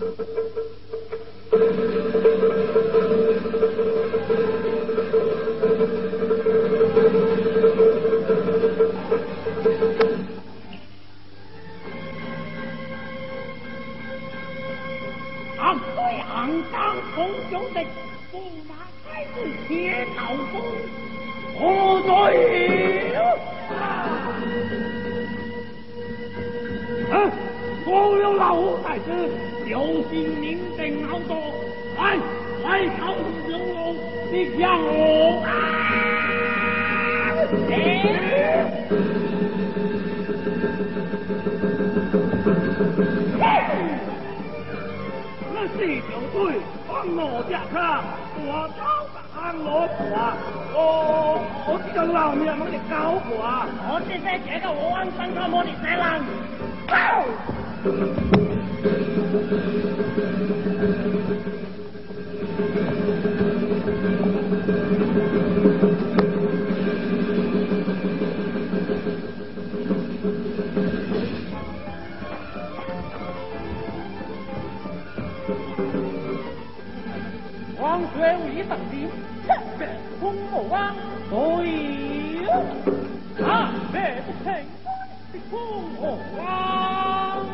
Thank you. 写到我安生他妈的死人。走！王水武一等兵，哼，风魔王，对。这不成功的风和浪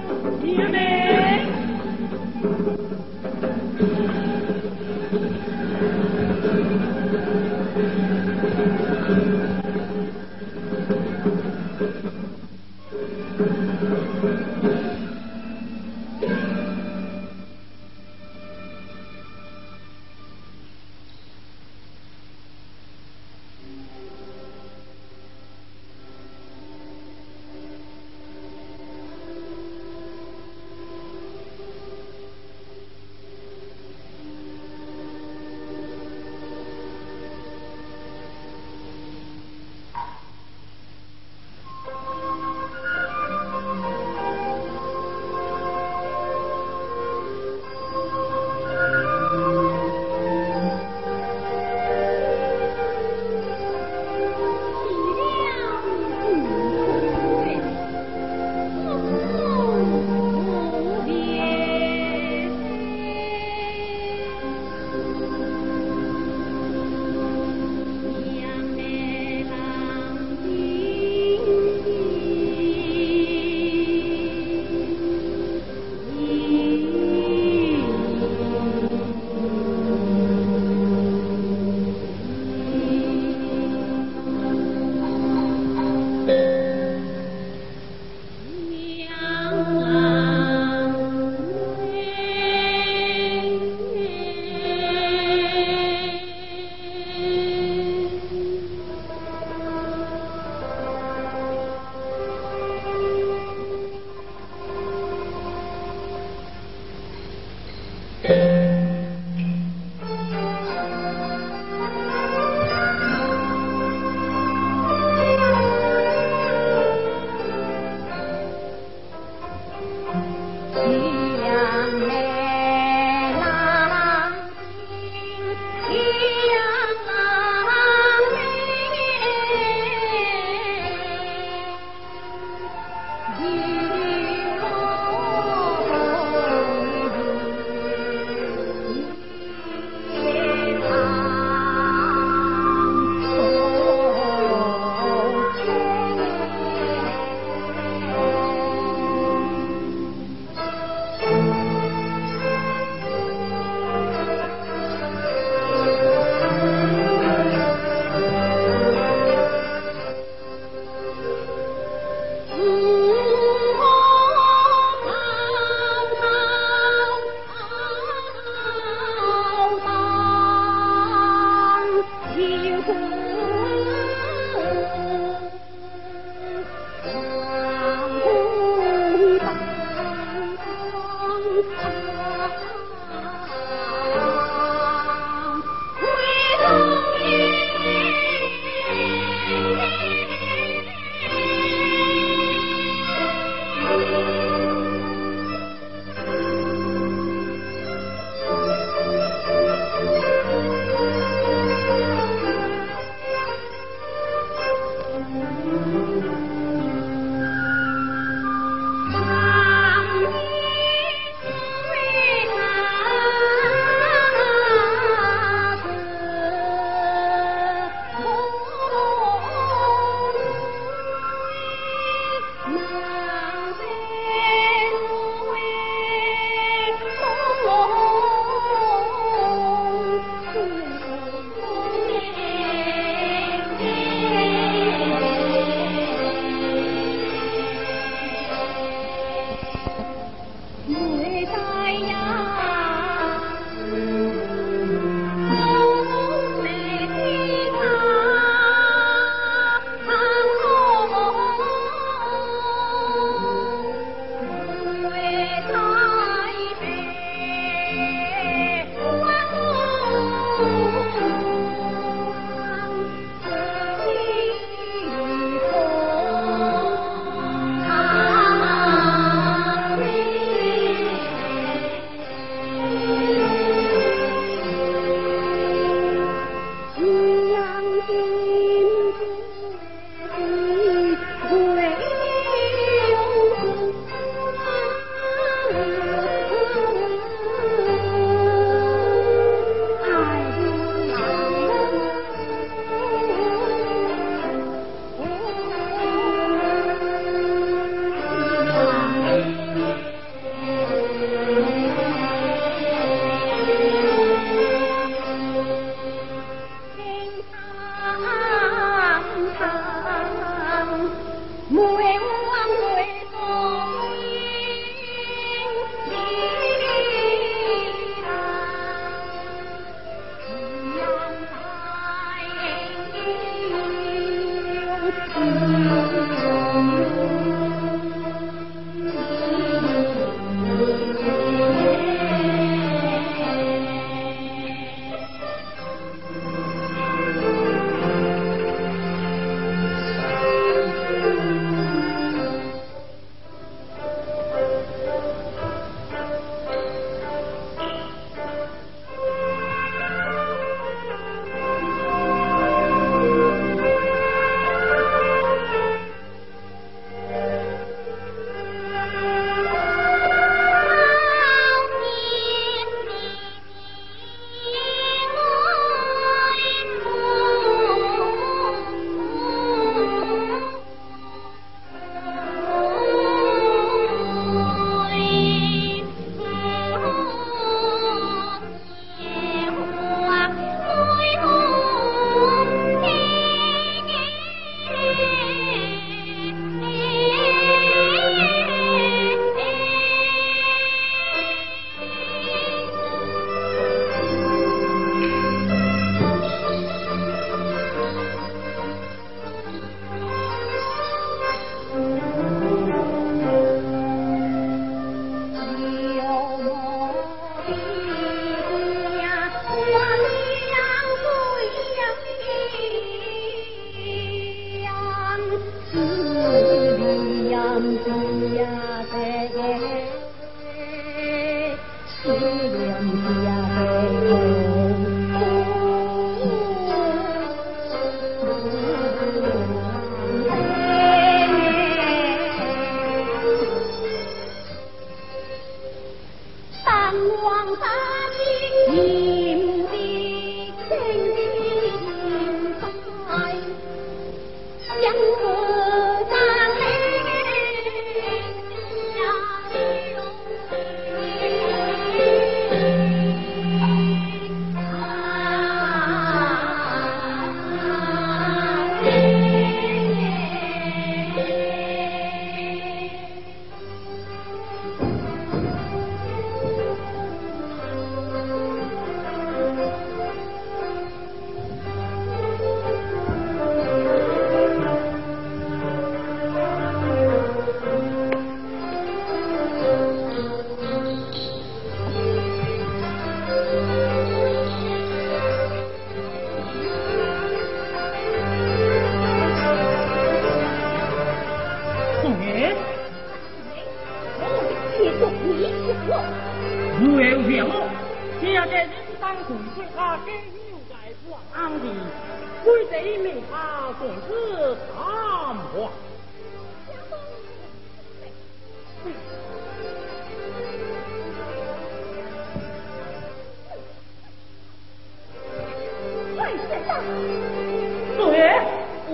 you.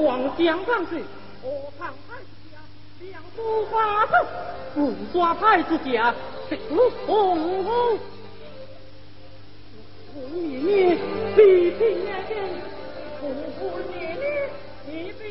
皇江上去，我唱太子家两株花豆，不抓太子家吃红红。红爷爷，你听那边，红红爷爷，你别。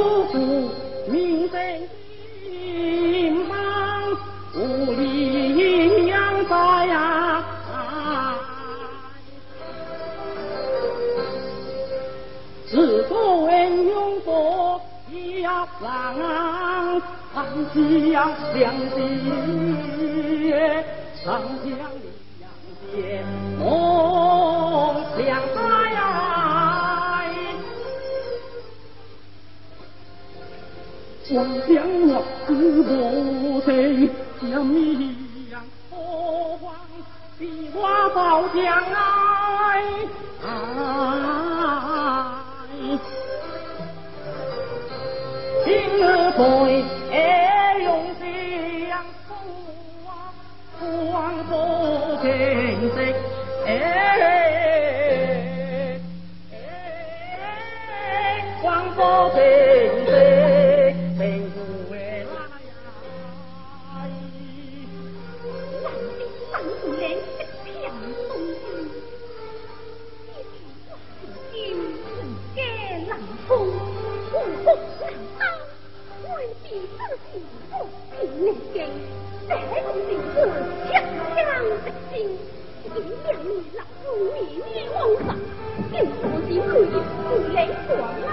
不负明君望，武力扬大呀。自古英勇多，一呀三将，两，将。王将我知无情，将一样何妨？比我保将来，今日在用相扶，望不平息。望不平这种情事强将直心，一两年老夫年年往返，又多心可以不来过啦。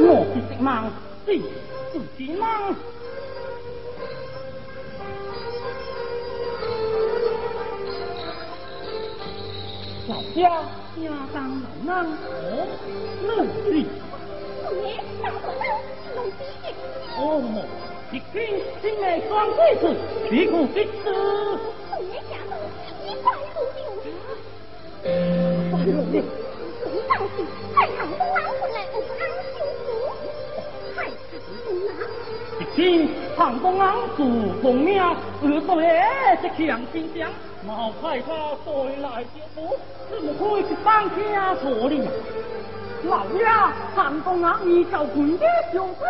我是直忙，是自己忙。老家家当老哦，冷气。哦，一听心内双对子，皮裤一丝。快乐的，总上去，太阳公安回来，我不安心。太阳公安，一听唐公安主公庙，二对这强心枪，毛害怕回来就不，怎么可以去当家错哩？老爷，唐公安依照官家相规，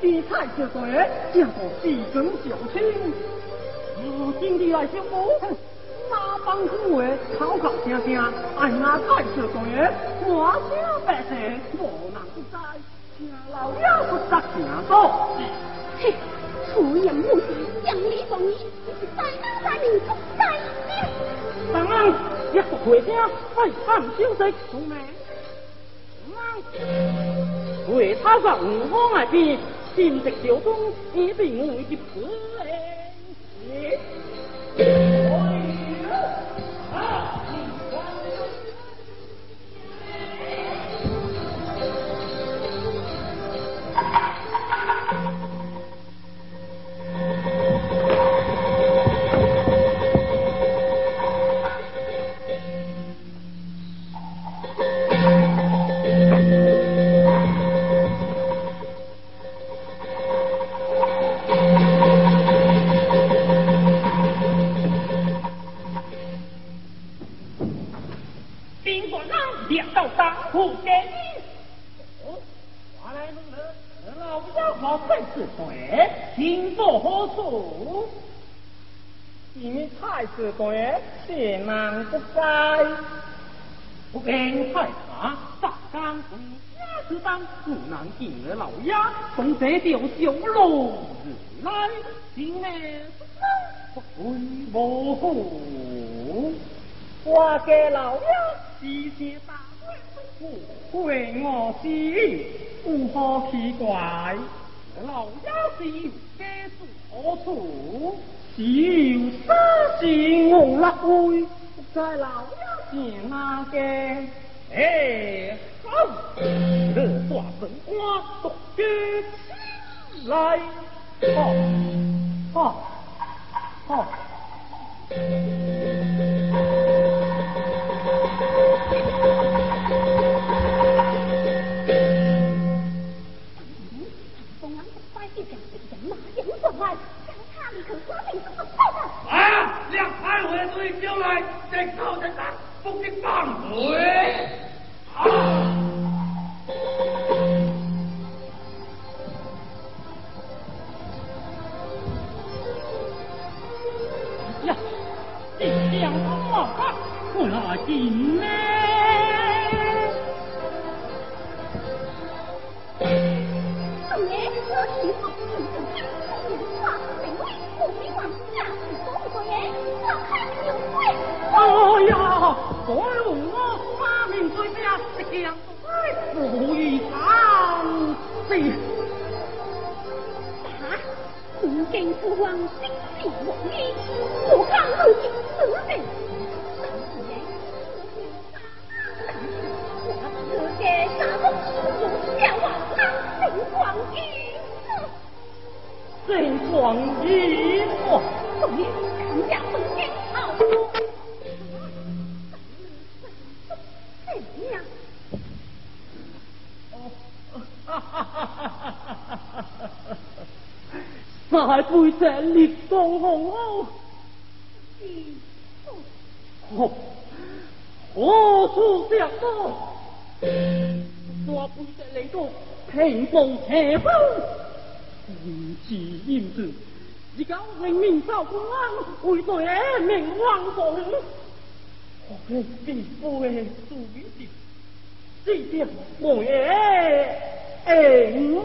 你太这对，叫做四根小青，如今你来相补。八方诸位口口声声爱我太小官，我小百姓无人不知，请老爷不得行多。嘿，出言无忌，讲理讲义，是在当在民不在兵。当然，一个回声，快看消息，聪明。为他个五方外边，心直小中，一定会接是官贤难不在，不平太茶，大干公家之当，不能见了老爷，从这条小路来，今日不会无福。我给老爷事先打过不为我心无何奇怪，老爷是家住何处？只有三心五六位，在老爷见那个，哎，好，这大本官独举起来，好，好，好。大背着烈风红袄，何处想到？我背着你个平步斜风，不知英子，一个人民造公安，为谁命亡国？我们必不会属于你，这点我也爱你。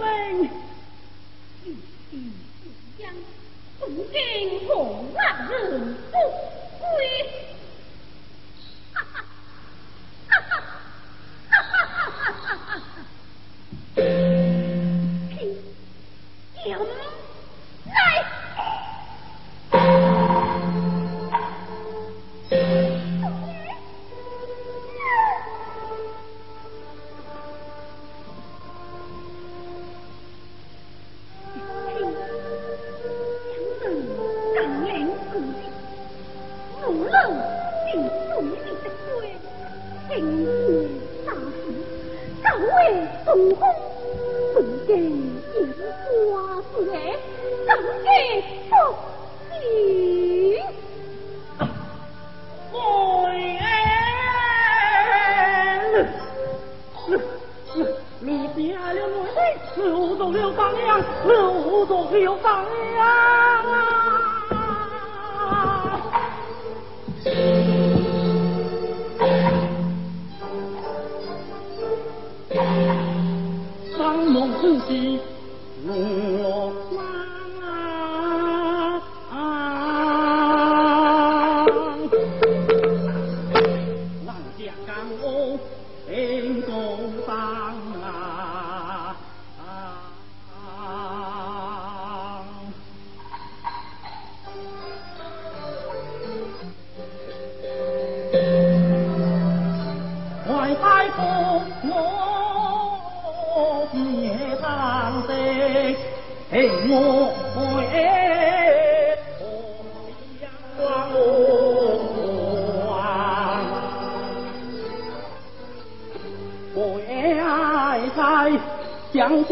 有放羊，老无多会有放羊啊！放梦之。yang.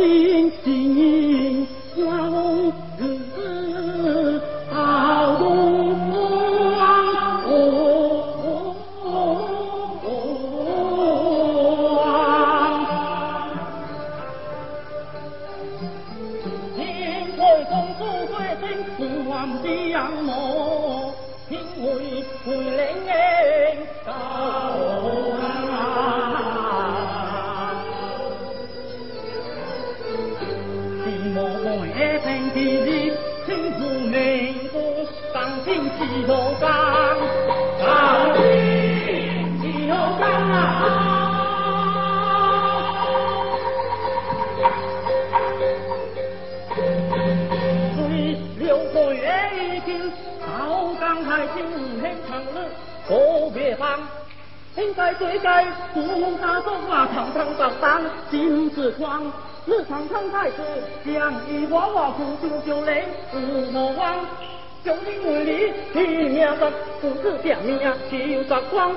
心唔轻长乐，何别方？天在水在，古龙大众啊，堂堂堂堂金子光。日常常太子，将一娃娃苦心就累，不莫忘。就因为你拼命争，不知点名啊，就杀光。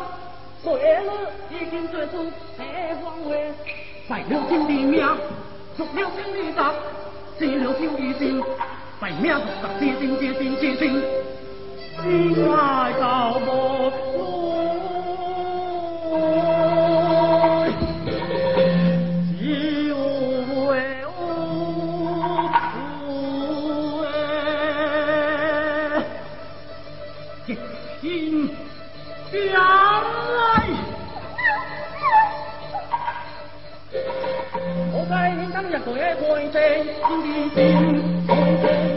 为了已经做出别方位，败了兄弟命，输了兄弟党，死了兄弟心，败命同党，结心结心结心。我该应当也对爱欢声，天天听，欢声。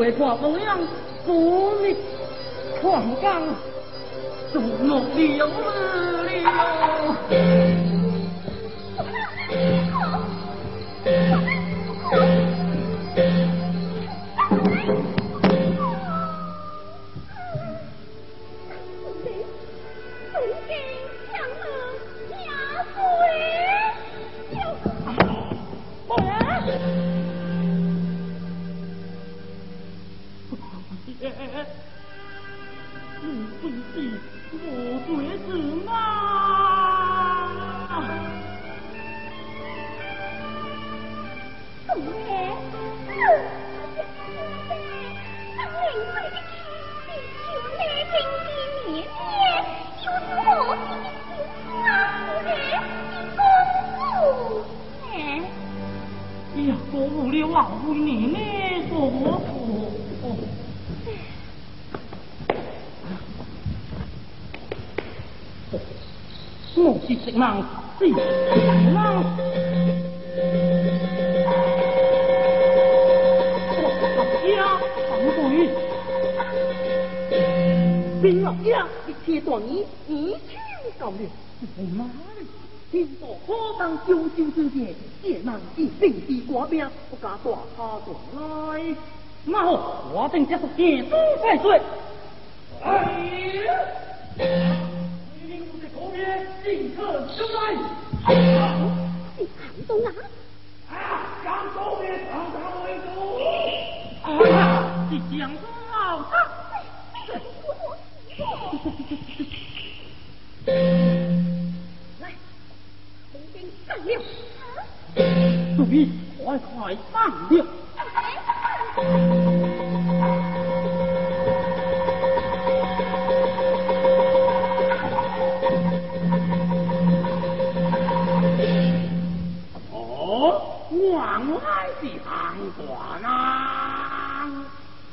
为国奉献不畏强大中国必浪郎死，情郎。呀，黄不玉，兵老爷，一切断你一清高了。妈的，今朝何当九州之界，夜难一定地寡兵，不敢大他过来。那好，我等这是铁柱在罪。进客就来。你敢动啊？啊，敢动也敢打我一刀。啊，你想动啊？来，红军上六。注意，快快上六。往外的旁观啊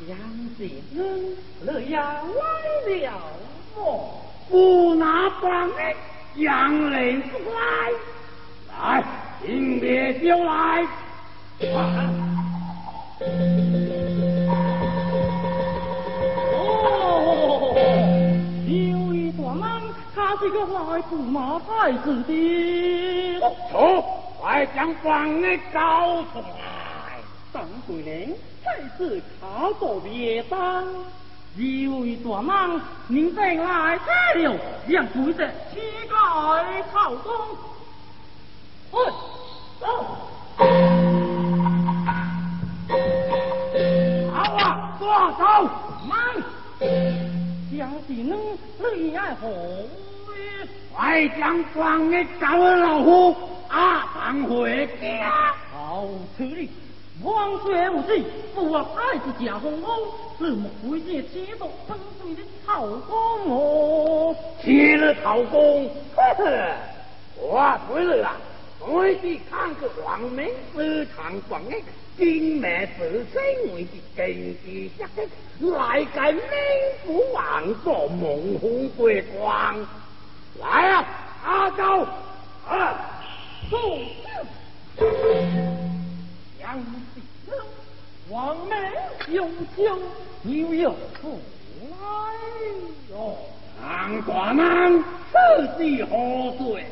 杨子孙乐呀歪了我不拿棒的杨林不来？来请别丢来哦，有一段浪他是个来自马太子的哦快将房内告出来张桂林再次卡座别方一位大忙您在来儿了让鬼子乞丐讨走好啊抓少忙将敌人最爱红快将房内告老虎阿返回家。好处理，万岁无忌，父王爱子家风风，是我回家接到本帅的曹公哦。七了曹公，呵呵，我回来了。我去看个王明子唐广义，金梅子孙，我的根据下根来个明不枉座蒙红桂光，来呀、啊，阿周，啊！送行。杨无敌？王门有将，你有何来哟？王寡人，此地何罪？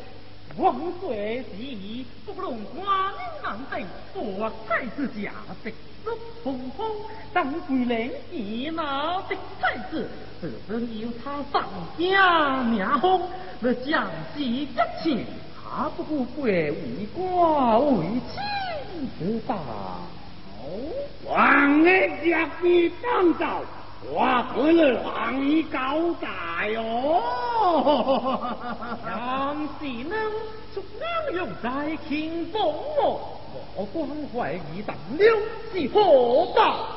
王罪是不论寡人难得，多才之家得孙悟空，当归人已那的才子，自是有他上家名风，那将几个钱？打不过鬼为国为天之道，王爷仗义仗道，我可能王爷高才哟。当时呢，诸葛亮在青龙哦，关怀一待，两气火爆。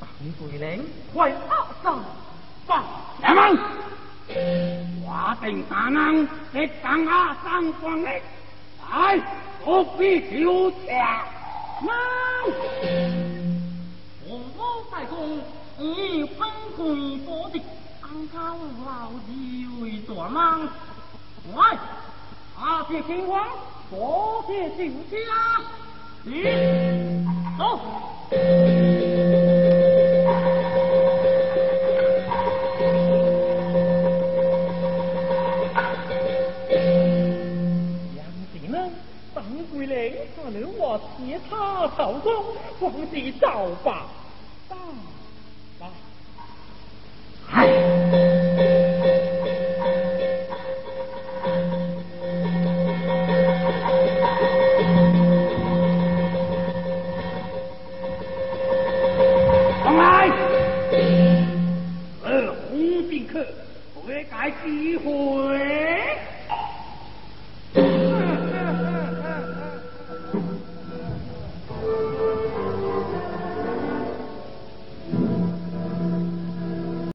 唐队领快上，放！来嘛！我定大人在当下上光的，来，不必求强。来，洪武大公以分公所的，当下我老弟为大郎。来，阿谢金王，多谢金家，你走。他朝中，皇帝造反，